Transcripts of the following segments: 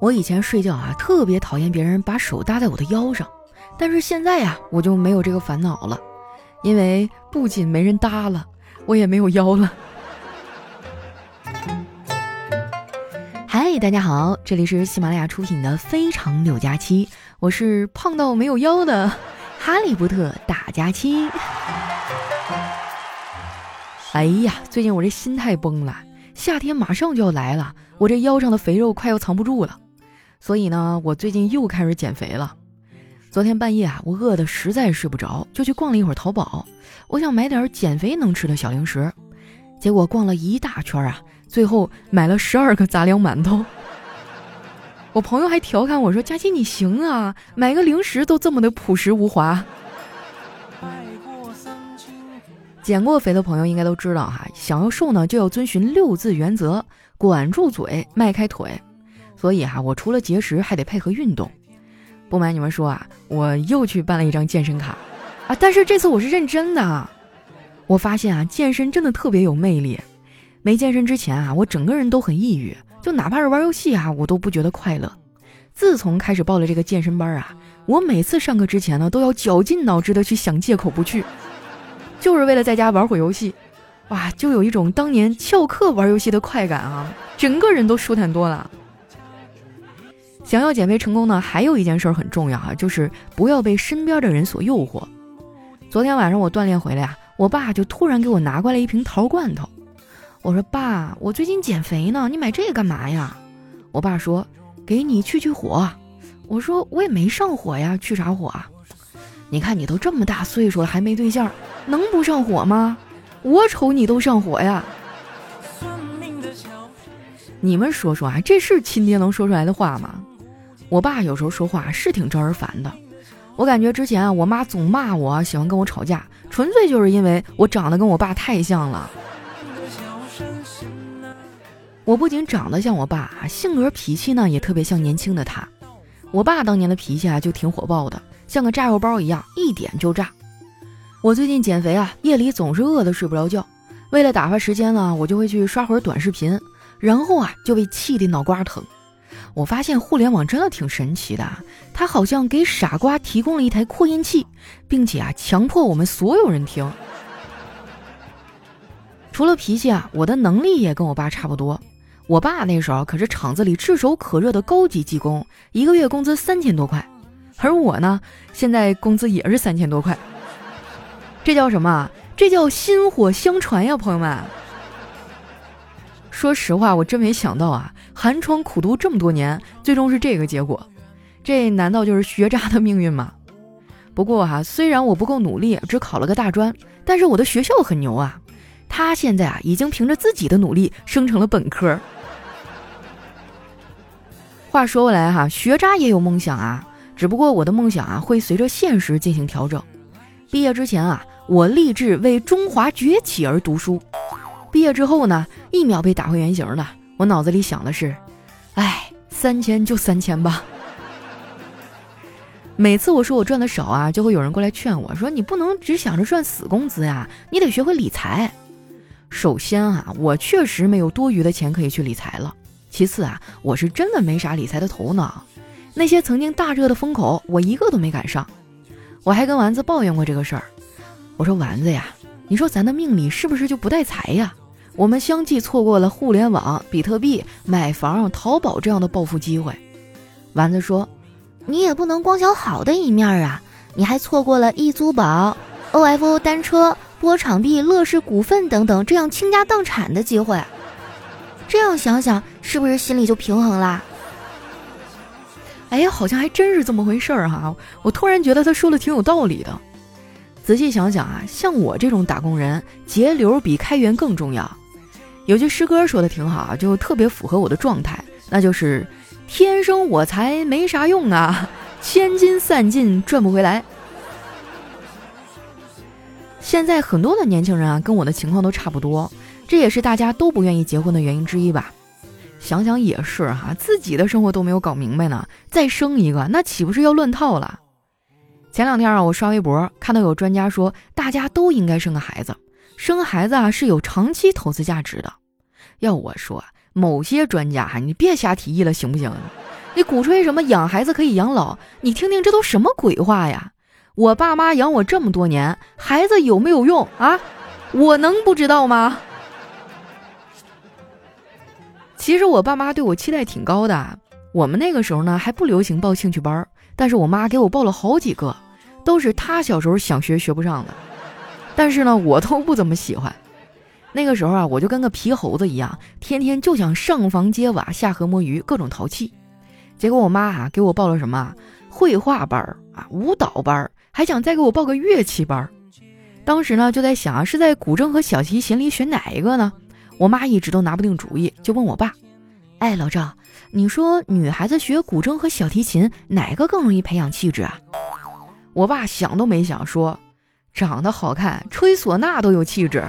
我以前睡觉啊，特别讨厌别人把手搭在我的腰上，但是现在呀，我就没有这个烦恼了，因为不仅没人搭了，我也没有腰了。嗨，大家好，这里是喜马拉雅出品的《非常六加七》，我是胖到没有腰的哈利波特大假期。哎呀，最近我这心态崩了，夏天马上就要来了，我这腰上的肥肉快要藏不住了。所以呢，我最近又开始减肥了。昨天半夜啊，我饿得实在睡不着，就去逛了一会儿淘宝，我想买点减肥能吃的小零食。结果逛了一大圈啊，最后买了十二个杂粮馒头。我朋友还调侃我说：“佳琪你行啊，买个零食都这么的朴实无华。”减过肥的朋友应该都知道哈，想要瘦呢，就要遵循六字原则：管住嘴，迈开腿。所以哈，我除了节食，还得配合运动。不瞒你们说啊，我又去办了一张健身卡啊！但是这次我是认真的。我发现啊，健身真的特别有魅力。没健身之前啊，我整个人都很抑郁，就哪怕是玩游戏啊，我都不觉得快乐。自从开始报了这个健身班啊，我每次上课之前呢，都要绞尽脑汁的去想借口不去，就是为了在家玩会游戏。哇，就有一种当年翘课玩游戏的快感啊，整个人都舒坦多了。想要减肥成功呢，还有一件事很重要啊，就是不要被身边的人所诱惑。昨天晚上我锻炼回来啊，我爸就突然给我拿过来一瓶桃罐头。我说：“爸，我最近减肥呢，你买这个干嘛呀？”我爸说：“给你去去火。”我说：“我也没上火呀，去啥火啊？你看你都这么大岁数了，还没对象，能不上火吗？我瞅你都上火呀。”你们说说啊，这是亲爹能说出来的话吗？我爸有时候说话是挺招人烦的，我感觉之前啊，我妈总骂我，喜欢跟我吵架，纯粹就是因为我长得跟我爸太像了。我不仅长得像我爸，性格脾气呢也特别像年轻的他。我爸当年的脾气啊就挺火爆的，像个炸药包一样，一点就炸。我最近减肥啊，夜里总是饿得睡不着觉，为了打发时间呢，我就会去刷会儿短视频，然后啊就被气得脑瓜疼。我发现互联网真的挺神奇的，它好像给傻瓜提供了一台扩音器，并且啊，强迫我们所有人听。除了脾气啊，我的能力也跟我爸差不多。我爸那时候可是厂子里炙手可热的高级技工，一个月工资三千多块，而我呢，现在工资也是三千多块。这叫什么？这叫薪火相传呀，朋友们。说实话，我真没想到啊，寒窗苦读这么多年，最终是这个结果。这难道就是学渣的命运吗？不过哈，虽然我不够努力，只考了个大专，但是我的学校很牛啊。他现在啊，已经凭着自己的努力升成了本科。话说回来哈，学渣也有梦想啊，只不过我的梦想啊，会随着现实进行调整。毕业之前啊，我立志为中华崛起而读书。毕业之后呢，一秒被打回原形了。我脑子里想的是，哎，三千就三千吧。每次我说我赚的少啊，就会有人过来劝我说：“你不能只想着赚死工资呀，你得学会理财。”首先啊，我确实没有多余的钱可以去理财了。其次啊，我是真的没啥理财的头脑。那些曾经大热的风口，我一个都没赶上。我还跟丸子抱怨过这个事儿。我说：“丸子呀，你说咱的命里是不是就不带财呀？”我们相继错过了互联网、比特币、买房、淘宝这样的暴富机会。丸子说：“你也不能光想好的一面啊，你还错过了易租宝、OFO 单车、波场币、乐视股份等等这样倾家荡产的机会。这样想想，是不是心里就平衡啦？”哎，好像还真是这么回事儿哈！我突然觉得他说的挺有道理的。仔细想想啊，像我这种打工人，节流比开源更重要。有句诗歌说的挺好，就特别符合我的状态，那就是“天生我材没啥用啊，千金散尽赚不回来。”现在很多的年轻人啊，跟我的情况都差不多，这也是大家都不愿意结婚的原因之一吧。想想也是哈，自己的生活都没有搞明白呢，再生一个，那岂不是要乱套了？前两天啊，我刷微博看到有专家说，大家都应该生个孩子。生孩子啊是有长期投资价值的。要我说，某些专家哈，你别瞎提议了，行不行？你鼓吹什么养孩子可以养老？你听听这都什么鬼话呀！我爸妈养我这么多年，孩子有没有用啊？我能不知道吗？其实我爸妈对我期待挺高的。我们那个时候呢还不流行报兴趣班，但是我妈给我报了好几个，都是她小时候想学学不上的。但是呢，我都不怎么喜欢。那个时候啊，我就跟个皮猴子一样，天天就想上房揭瓦、下河摸鱼，各种淘气。结果我妈啊给我报了什么绘画班啊、舞蹈班，还想再给我报个乐器班。当时呢就在想啊，是在古筝和小提琴里选哪一个呢？我妈一直都拿不定主意，就问我爸：“哎，老赵，你说女孩子学古筝和小提琴哪个更容易培养气质啊？”我爸想都没想说：“长得好看，吹唢呐都有气质。”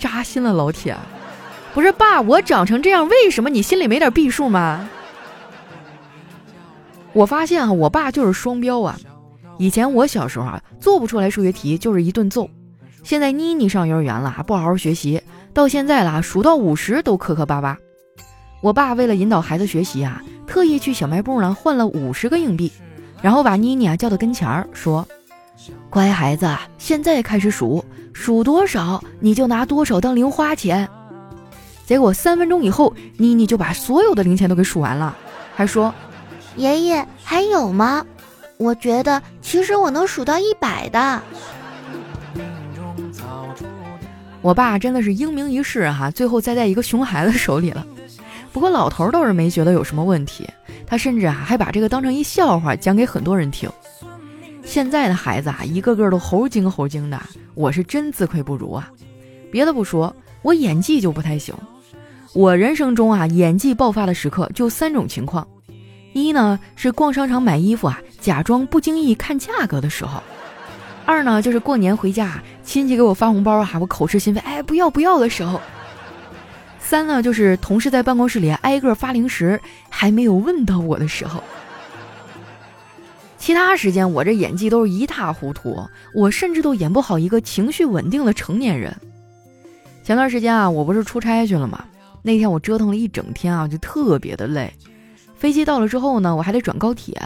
扎心了，老铁，不是爸，我长成这样，为什么你心里没点逼数吗？我发现啊，我爸就是双标啊。以前我小时候啊，做不出来数学题就是一顿揍。现在妮妮上幼儿园了，不好好学习，到现在了，数到五十都磕磕巴巴。我爸为了引导孩子学习啊，特意去小卖部呢换了五十个硬币，然后把妮妮啊叫到跟前儿说：“乖孩子，现在开始数。”数多少你就拿多少当零花钱，结果三分钟以后，妮妮就把所有的零钱都给数完了，还说：“爷爷还有吗？我觉得其实我能数到一百的。”我爸真的是英明一世哈，最后栽在一个熊孩子手里了。不过老头倒是没觉得有什么问题，他甚至啊还把这个当成一笑话讲给很多人听。现在的孩子啊，一个个都猴精猴精的，我是真自愧不如啊！别的不说，我演技就不太行。我人生中啊，演技爆发的时刻就三种情况：一呢是逛商场买衣服啊，假装不经意看价格的时候；二呢就是过年回家，亲戚给我发红包啊，我口是心非，哎不要不要的时候；三呢就是同事在办公室里挨个发零食，还没有问到我的时候。其他时间我这演技都是一塌糊涂，我甚至都演不好一个情绪稳定的成年人。前段时间啊，我不是出差去了吗？那天我折腾了一整天啊，就特别的累。飞机到了之后呢，我还得转高铁。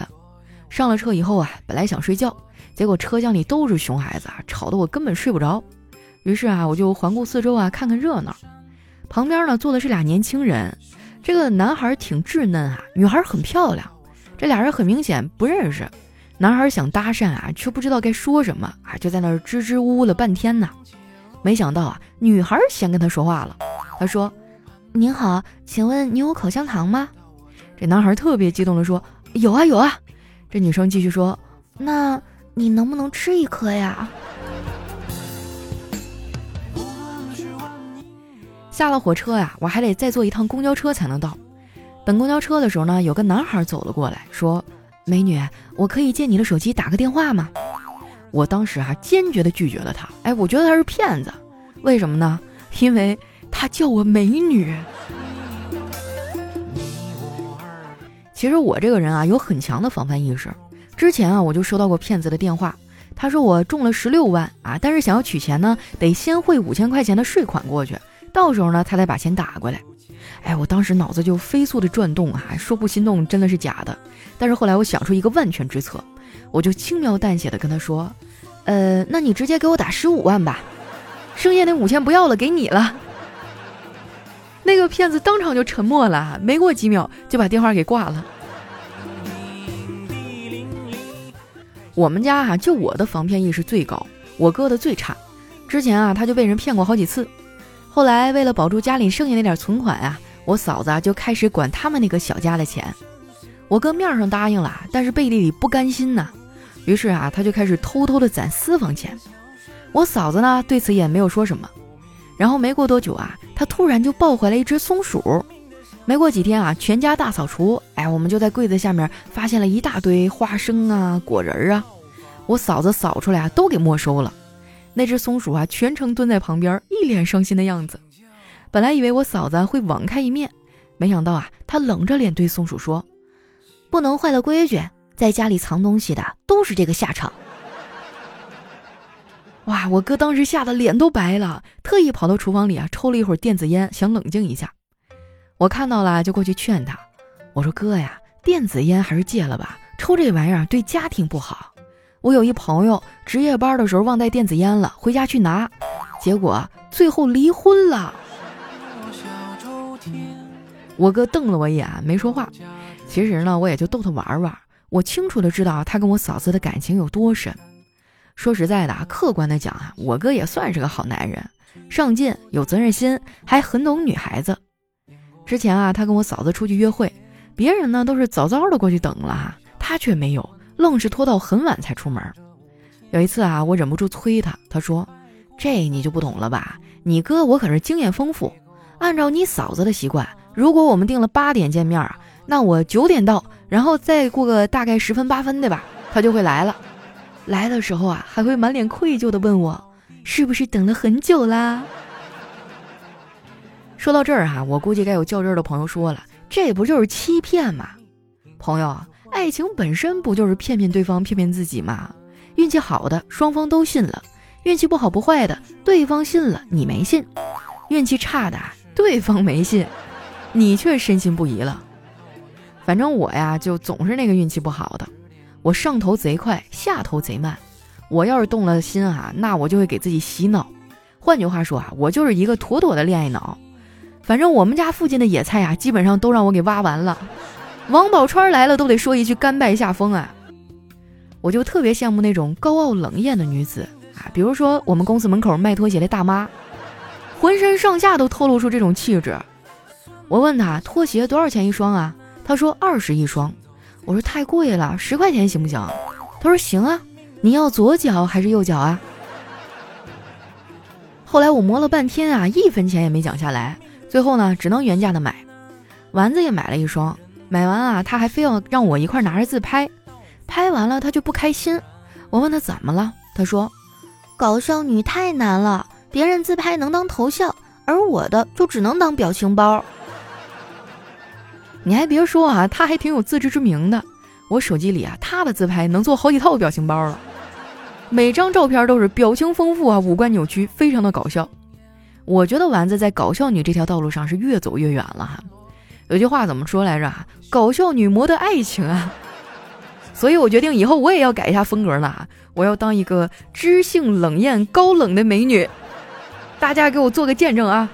上了车以后啊，本来想睡觉，结果车厢里都是熊孩子啊，吵得我根本睡不着。于是啊，我就环顾四周啊，看看热闹。旁边呢坐的是俩年轻人，这个男孩挺稚嫩啊，女孩很漂亮，这俩人很明显不认识。男孩想搭讪啊，却不知道该说什么啊，就在那儿支支吾吾了半天呢。没想到啊，女孩先跟他说话了。他说：“您好，请问你有口香糖吗？”这男孩特别激动地说：“有啊有啊。”这女生继续说：“那你能不能吃一颗呀？”下了火车呀，我还得再坐一趟公交车才能到。等公交车的时候呢，有个男孩走了过来，说。美女，我可以借你的手机打个电话吗？我当时啊坚决的拒绝了他。哎，我觉得他是骗子，为什么呢？因为他叫我美女。其实我这个人啊有很强的防范意识。之前啊我就收到过骗子的电话，他说我中了十六万啊，但是想要取钱呢，得先汇五千块钱的税款过去，到时候呢他再把钱打过来。哎，我当时脑子就飞速的转动啊，说不心动真的是假的。但是后来我想出一个万全之策，我就轻描淡写的跟他说：“呃，那你直接给我打十五万吧，剩下那五千不要了，给你了。”那个骗子当场就沉默了，没过几秒就把电话给挂了。我们家哈就我的防骗意识最高，我哥的最差。之前啊他就被人骗过好几次。后来为了保住家里剩下那点存款啊，我嫂子啊就开始管他们那个小家的钱。我哥面上答应了，但是背地里不甘心呐。于是啊，他就开始偷偷的攒私房钱。我嫂子呢对此也没有说什么。然后没过多久啊，他突然就抱回来一只松鼠。没过几天啊，全家大扫除，哎，我们就在柜子下面发现了一大堆花生啊、果仁啊。我嫂子扫出来啊，都给没收了。那只松鼠啊，全程蹲在旁边，一脸伤心的样子。本来以为我嫂子会网开一面，没想到啊，她冷着脸对松鼠说：“不能坏了规矩，在家里藏东西的都是这个下场。”哇！我哥当时吓得脸都白了，特意跑到厨房里啊抽了一会儿电子烟，想冷静一下。我看到了就过去劝他，我说哥呀，电子烟还是戒了吧，抽这玩意儿对家庭不好。我有一朋友值夜班的时候忘带电子烟了，回家去拿，结果最后离婚了。我哥瞪了我一眼，没说话。其实呢，我也就逗他玩玩。我清楚的知道他跟我嫂子的感情有多深。说实在的，客观的讲啊，我哥也算是个好男人，上进、有责任心，还很懂女孩子。之前啊，他跟我嫂子出去约会，别人呢都是早早的过去等了，他却没有，愣是拖到很晚才出门。有一次啊，我忍不住催他，他说：“这你就不懂了吧？你哥我可是经验丰富，按照你嫂子的习惯，如果我们定了八点见面啊，那我九点到，然后再过个大概十分八分的吧，他就会来了。”来的时候啊，还会满脸愧疚的问我，是不是等了很久啦？说到这儿哈，我估计该有较真儿的朋友说了，这不就是欺骗吗？朋友，爱情本身不就是骗骗对方、骗骗自己吗？运气好的双方都信了，运气不好不坏的对方信了你没信，运气差的对方没信，你却深信不疑了。反正我呀，就总是那个运气不好的。我上头贼快，下头贼慢。我要是动了心啊，那我就会给自己洗脑。换句话说啊，我就是一个妥妥的恋爱脑。反正我们家附近的野菜呀，基本上都让我给挖完了。王宝钏来了都得说一句甘拜下风啊。我就特别羡慕那种高傲冷艳的女子啊，比如说我们公司门口卖拖鞋的大妈，浑身上下都透露出这种气质。我问她拖鞋多少钱一双啊？她说二十一双。我说太贵了，十块钱行不行？她说行啊，你要左脚还是右脚啊？后来我磨了半天啊，一分钱也没讲下来，最后呢，只能原价的买。丸子也买了一双，买完啊，他还非要让我一块拿着自拍，拍完了他就不开心。我问他怎么了，他说搞笑女太难了，别人自拍能当头像，而我的就只能当表情包。你还别说啊，他还挺有自知之明的。我手机里啊，他的自拍能做好几套表情包了，每张照片都是表情丰富啊，五官扭曲，非常的搞笑。我觉得丸子在搞笑女这条道路上是越走越远了哈。有句话怎么说来着？搞笑女魔的爱情啊。所以我决定以后我也要改一下风格了，我要当一个知性冷艳高冷的美女。大家给我做个见证啊！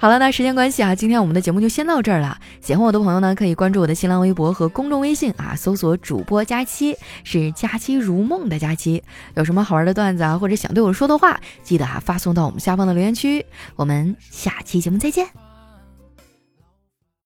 好了，那时间关系啊，今天我们的节目就先到这儿了。喜欢我的朋友呢，可以关注我的新浪微博和公众微信啊，搜索主播佳期，是佳期如梦的佳期。有什么好玩的段子啊，或者想对我说的话，记得啊发送到我们下方的留言区。我们下期节目再见。